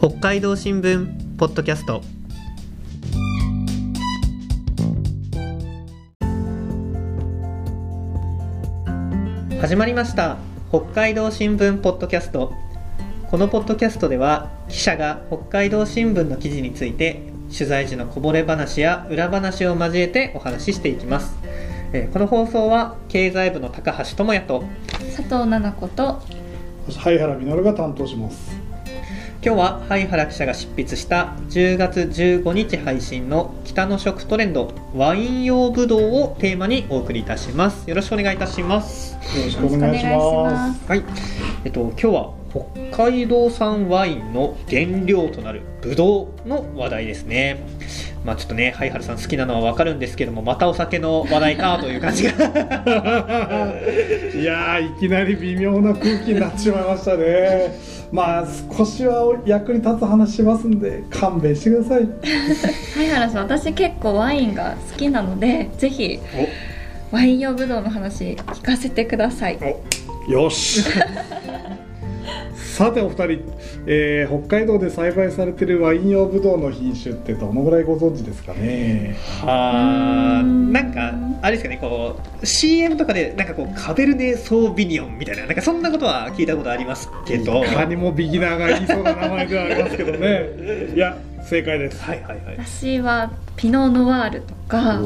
北海道新聞ポッドキャスト。始まりました。北海道新聞ポッドキャスト。このポッドキャストでは記者が北海道新聞の記事について取材時のこぼれ話や裏話を交えてお話ししていきます。えーこの放送は経済部の高橋智也と佐藤奈々子と灰原実が担当します今日は灰原記者が執筆した10月15日配信の北の食トレンドワイン用ブドウをテーマにお送りいたします。よろしくお願いいたします。よろしくお願いします。はい。えっと今日は北海道産ワインの原料となるブドウの話題ですね。まあちょっとね灰原さん好きなのはわかるんですけどもまたお酒の話題かという感じが。いやーいきなり微妙な空気になってしまいましたねまあ少しは役に立つ話しますんで勘弁してください。はい原さん私結構ワインが好きなのでぜひワイン用ブドウの話聞かせてください。よし さてお二人、えー北海道で栽培されているワイン用ブドウの品種ってどのぐらいご存知ですかね？はあうんなんかあれですかねこう CM とかでなんかこうカベルネ・ソービニョンみたいななんかそんなことは聞いたことありますけど。いかにもビギナーが言いそうな名前ではありますけどね。いや正解です。はいはいはい。私はピノ・ノワー。ルとか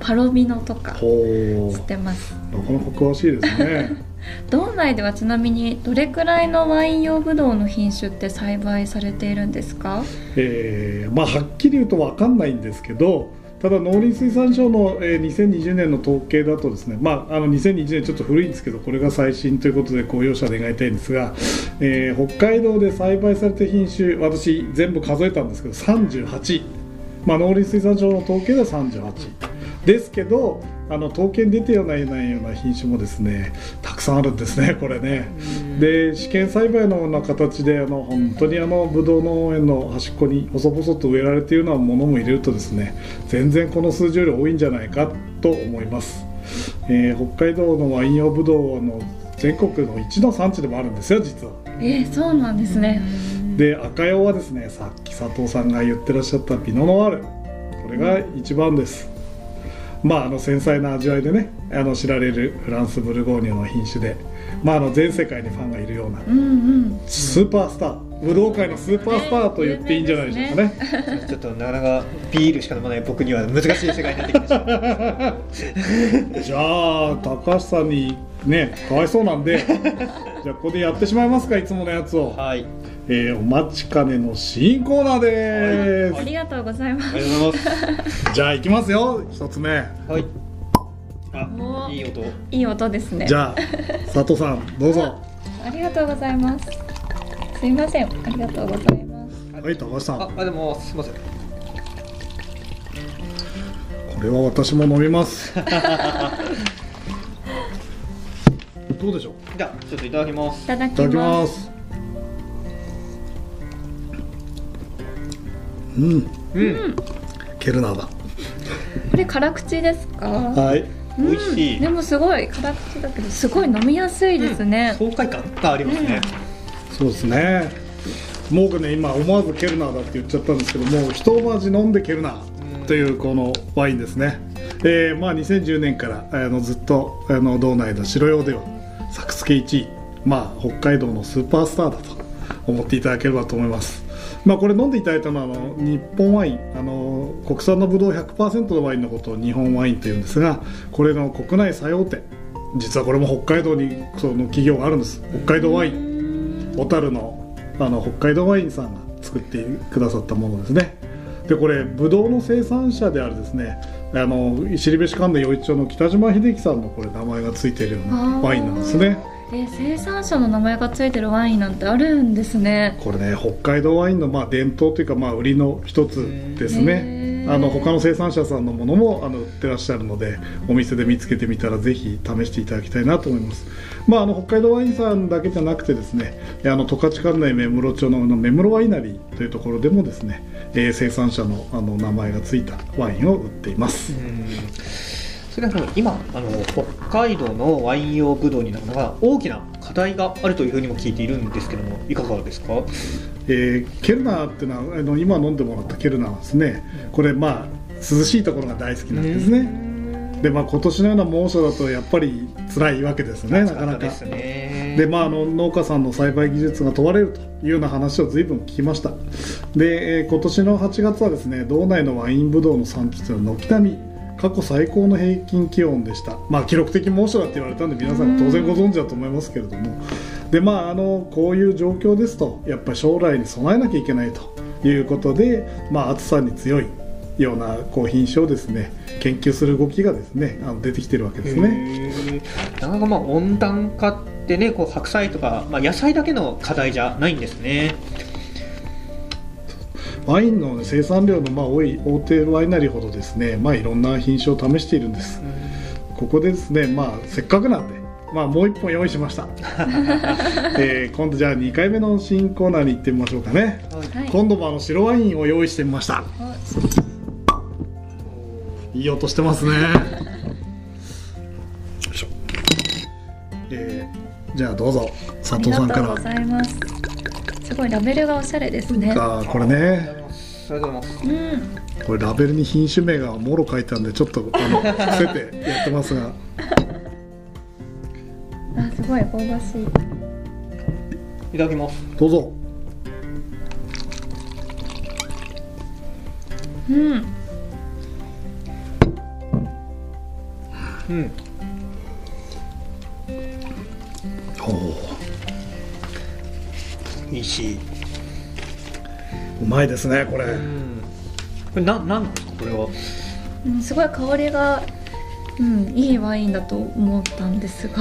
パロミノとかほ知ってます。なかなか詳しいですね道内ではちなみにどれくらいのワイン用ブドウの品種って栽培されているんですか？えーまあはっきり言うと分かんないんですけどただ農林水産省の、えー2020年の統計だとですねまああの2020年ちょっと古いんですけどこれが最新ということでご容赦願いたいんですが、えー北海道で栽培された品種私全部数えたんですけど38、まあ、農林水産省の統計では38ですけどあの統計に出てようないないような品種もですねたくさんあるんですね これね。で試験栽培のような形であの本当にあのブドウ農園の端っこに細々と植えられているようなものも入れるとですね全然この数字より多いんじゃないかと思います、えー北海道のワイン用ブドウはあの全国の一の産地でもあるんですよ実は。えー、そうなんですね。で赤用はですねさっき佐藤さんが言ってらっしゃったピノノワール。これが一番ですまああの繊細な味わいでねあの知られるフランスブルゴーニュの品種でまああの全世界にファンがいるようなうんうん。スーパースター武道界のスーパースターと言っていいんじゃないでしょうかね。ちょっとなかなかビールしか飲まない僕には難しい世界になってきました。じゃあ高橋さんにねかわいそうなんで じゃあここでやってしまいますかいつものやつを、はい。えーお待ちかねの新コーナーです、ありがとうございます。ありがとうございます。じゃあいきますよ一つ目。はい。おあー。いい音。いい音ですね。じゃあ佐藤さんどうぞ。ありがとうございます。すいません、ありがとうございます。はい高橋さん。こああでもすいません。れは私も飲みますどうでしょう？じゃあちょっといただきます。いただきいただきま。ます。すうん。うん。ケルナーだ。これ辛口ですか？はい。美味しい。でもすごい辛口だけどすごい飲みやすいですね。爽快感がありますね。そうですね。僕ね今思わずケルナーだって言っちゃったんですけどもう一味飲んでケルナーというこのワインですね、えーまあ2010年からあのずっとあの道内の白用では作付け1位まあ北海道のスーパースターだと思っていただければと思います。まあこれ飲んでいただいたのはあの日本ワインあの国産のブドウ100%のワインのことを日本ワインというんですがこれの国内最大手実はこれも北海道にその企業があるんです。北海道ワイン小樽のあの北海道ワインさんが作ってくださったものですね。でこれブドウの生産者であるですねあの後部市関連余市町の北島秀樹さんのこれ名前がついているようなワインなんですね。え生産者の名前がついてるワインなんてあるんですね。これね北海道ワインのまあ伝統というかまあ売りの一つですねあの他の生産者さんのものもあの売ってらっしゃるのでお店で見つけてみたらぜひ試していただきたいなと思います、まあ、あの北海道ワインさんだけじゃなくてですねあの十勝管内目室町の目室ワイナリーというところでもですね、えー生産者のあの名前がついたワインを売っています。それは今あの北海道のワイン用ブドウになるのが大きな課題があるというふうにも聞いているんですけどもいかがですか？えーケルナーっていうのはあの今飲んでもらったケルナーはですね。これまあ涼しいところが大好きなんですね。でまあ今年のような猛暑だとやっぱり辛いわけですねなかなか。ですね。でまあ、あの農家さんの栽培技術が問われるというような話を随分聞きました。で、えー今年の8月はですね道内のワインブドウの産地というのは軒並み過去最高の平均気温でした。まあ記録的猛暑だって言われたんで皆さん当然ご存知だと思いますけれどもでまああのこういう状況ですとやっぱり将来に備えなきゃいけないということで、まあ、暑さに強いようなこう品種をですね研究する動きがですねあの出てきてるわけですね。なかなかまあ温暖化ってねこう白菜とか、まあ、野菜だけの課題じゃないんですね。ワインの生産量のまあ多い大手ワイナリーほどですね、まあ、いろんな品種を試しているんです。ここでですね、まあ、せっかくなんで、まあ、もう一本用意しました。えー今度じゃあ2回目の新コーナーに行ってみましょうかね。はい今度もあの白ワインを用意してみました。いい音してますね。よいしょ。えーじゃあどうぞ佐藤さんからありがとうご。ざいますすごいラベルがおしゃれですねあーこれね。ありがとうございます。うんこれラベルに品種名がもろ書いてあるんでちょっとあの伏せてやってますがごい香ばしいいただきます。どうぞうんうん。おおいいし。うまいですねこれうん。これななんなんですかこれは？うんすごい香りがうんいいワインだと思ったんですが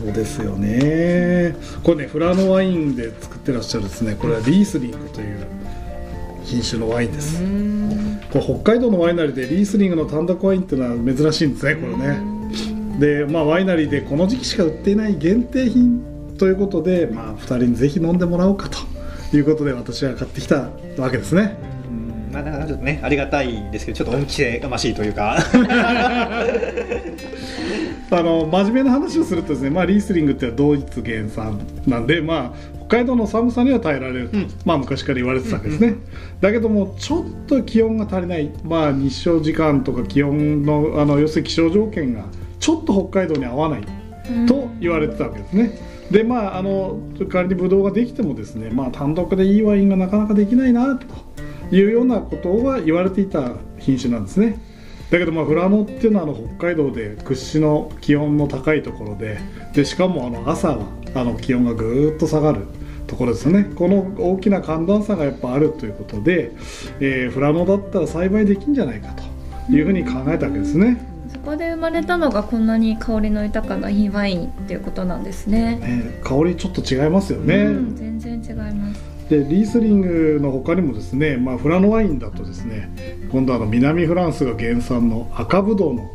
そうですよね。これねフラノワインで作ってらっしゃるですね。これはリースリングという品種のワインです。ん。これ北海道のワイナリーでリースリングの単独ワインっていうのは珍しいんですねこれね。でまあワイナリーでこの時期しか売っていない限定品ということでまあ2人にぜひ飲んでもらおうかということで私は買ってきたわけですね。うんまあ、なかなかちょっとねありがたいですけどちょっと恩着せがましいというか。あの真面目な話をするとですね、まあ、リースリングっていうのはドイツ原産なんで、まあ、北海道の寒さには耐えられると、うん。まあ、昔から言われてたわけですね、うんだけどもちょっと気温が足りない、まあ、日照時間とか気温のあの要するに気象条件がちょっと北海道に合わないと言われてたわけですね。でまああの仮にブドウができてもですね、まあ、単独でいいワインがなかなかできないなというようなことは言われていた品種なんですね。だけどまあフラノっていうのはあの北海道で屈指の気温の高いところででしかもあの朝はあの気温がぐーっと下がるところですよねこの大きな寒暖差がやっぱあるということで、えーフラノだったら栽培できんじゃないかというふうに考えたわけですね。そこで生まれたのがこんなに香りの豊かないいワインっていうことなんですね。ね香りちょっと違いますよね。うん、全然違います。でリースリングの他にもですね、まあ、フラノワインだとですね今度はあの南フランスが原産の赤ぶどうの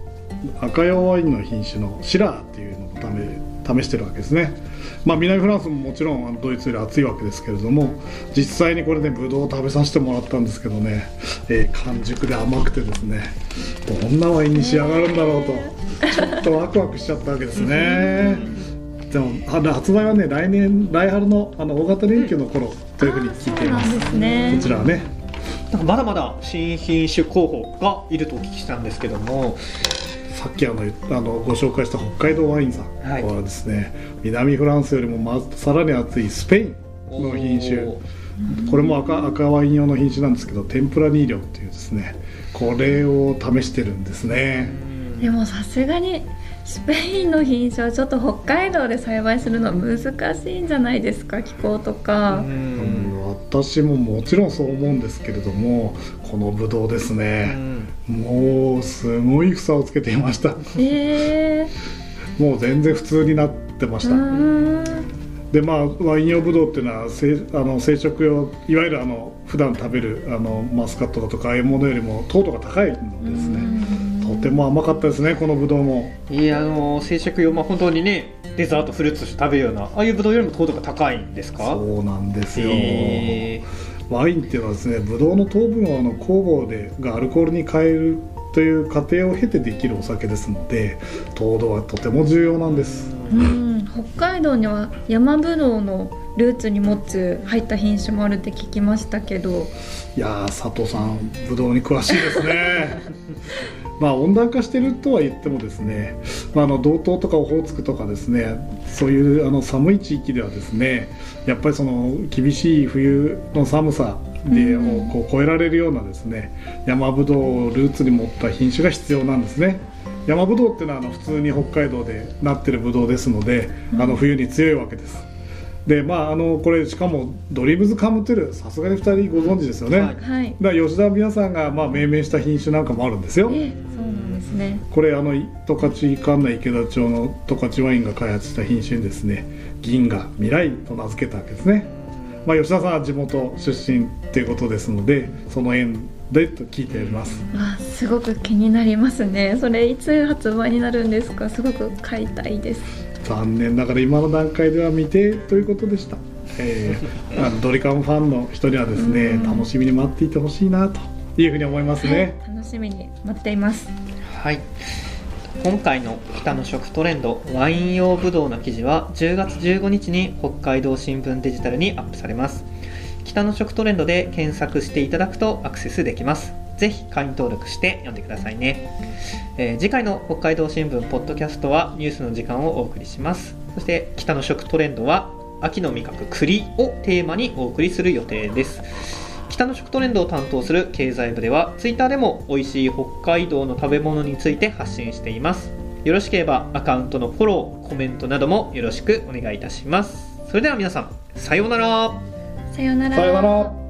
赤用ワインの品種のシラーっていうのを試してるわけですね、まあ、南フランスももちろんドイツより暑いわけですけれども実際にこれねぶどうを食べさせてもらったんですけどね、えー完熟で甘くてですねどんなワインに仕上がるんだろうとちょっとワクワクしちゃったわけですね。でもあの発売はね来年来春のあの大型連休の頃というふうに聞いています。すね。こちらはね。なんかまだまだ新品種候補がいるとお聞きしたんですけどもさっきあのあのご紹介した北海道ワインさんはい。はですね、南フランスよりもまさらに暑いスペインの品種。おこれも赤赤ワイン用の品種なんですけどテンプラニーリョっていうですねこれを試してるんですね。ーでもさすがにスペインの品種はちょっと北海道で栽培するのは難しいんじゃないですか気候とうか。うんん私ももちろんそう思うんですけれどもこのブドウですうね、んもうすごい房をつけていました。えもう全然普通になってましー、た、でまあワイン用ブドウっていうのはせあの生殖用いわゆるあの普段食べるあのマスカットだとかああいうものよりも糖度が高いのですねとても甘かったですねこのブドウも。いやあの生殖用まあ本当にねデザートフルーツとして食べるようなああいうブドウよりも糖度が高いんですか？そうなんですよ、へワインっていうのはですねブドウの糖分をあの酵母でがアルコールに変えるという過程を経てできるお酒ですので糖度はとても重要なんです。うん。北海道には山ぶどうのルーツに持つ入った品種もあるって聞きましたけど。いやー佐藤さんぶどうに詳しいですね まあ温暖化してるとは言ってもですね、まあ、あの道東とかオホーツクとかですねそういうあの寒い地域ではですねやっぱりその厳しい冬の寒さでうんをこう超えられるようなですね山ぶどうをルーツに持った品種が必要なんですね。山ぶどうっていうのはあの普通に北海道でなってるぶどうですので、あの冬に強いわけです。でまああのこれしかもドリームズカムトゥルさすがに2人ご存知ですよね。はいはいだから吉田美也さんがまあ命名した品種なんかもあるんですよ。えそうなんですねこれあの十勝管内池田町の十勝ワインが開発した品種にですね銀河未来と名付けたわけですね。まあ吉田さんは地元出身っていうことですのでその縁でと聞いております。わあすごく気になりますねそれいつ発売になるんですか？すごく買いたいです残念ながら今の段階では未定ということでした。えー、あのドリカムファンの人にはですねうん楽しみに待っていてほしいなというふうに思いますね。はい、楽しみに待っていますはい。今回の北の食トレンドワイン用ブドウの記事は10月15日に北海道新聞デジタルにアップされます。北の食トレンドで検索していただくとアクセスできます。ぜひ会員登録して読んでくださいね、えー次回の北海道新聞ポッドキャストはニュースの時間をお送りします。そして北の食トレンドは秋の味覚栗をテーマにお送りする予定です。北の食トレンドを担当する経済部ではツイッターでも美味しい北海道の食べ物について発信しています。よろしければアカウントのフォローコメントなどもよろしくお願いいたします。それでは皆さんさようなら。さようなら。さようなら。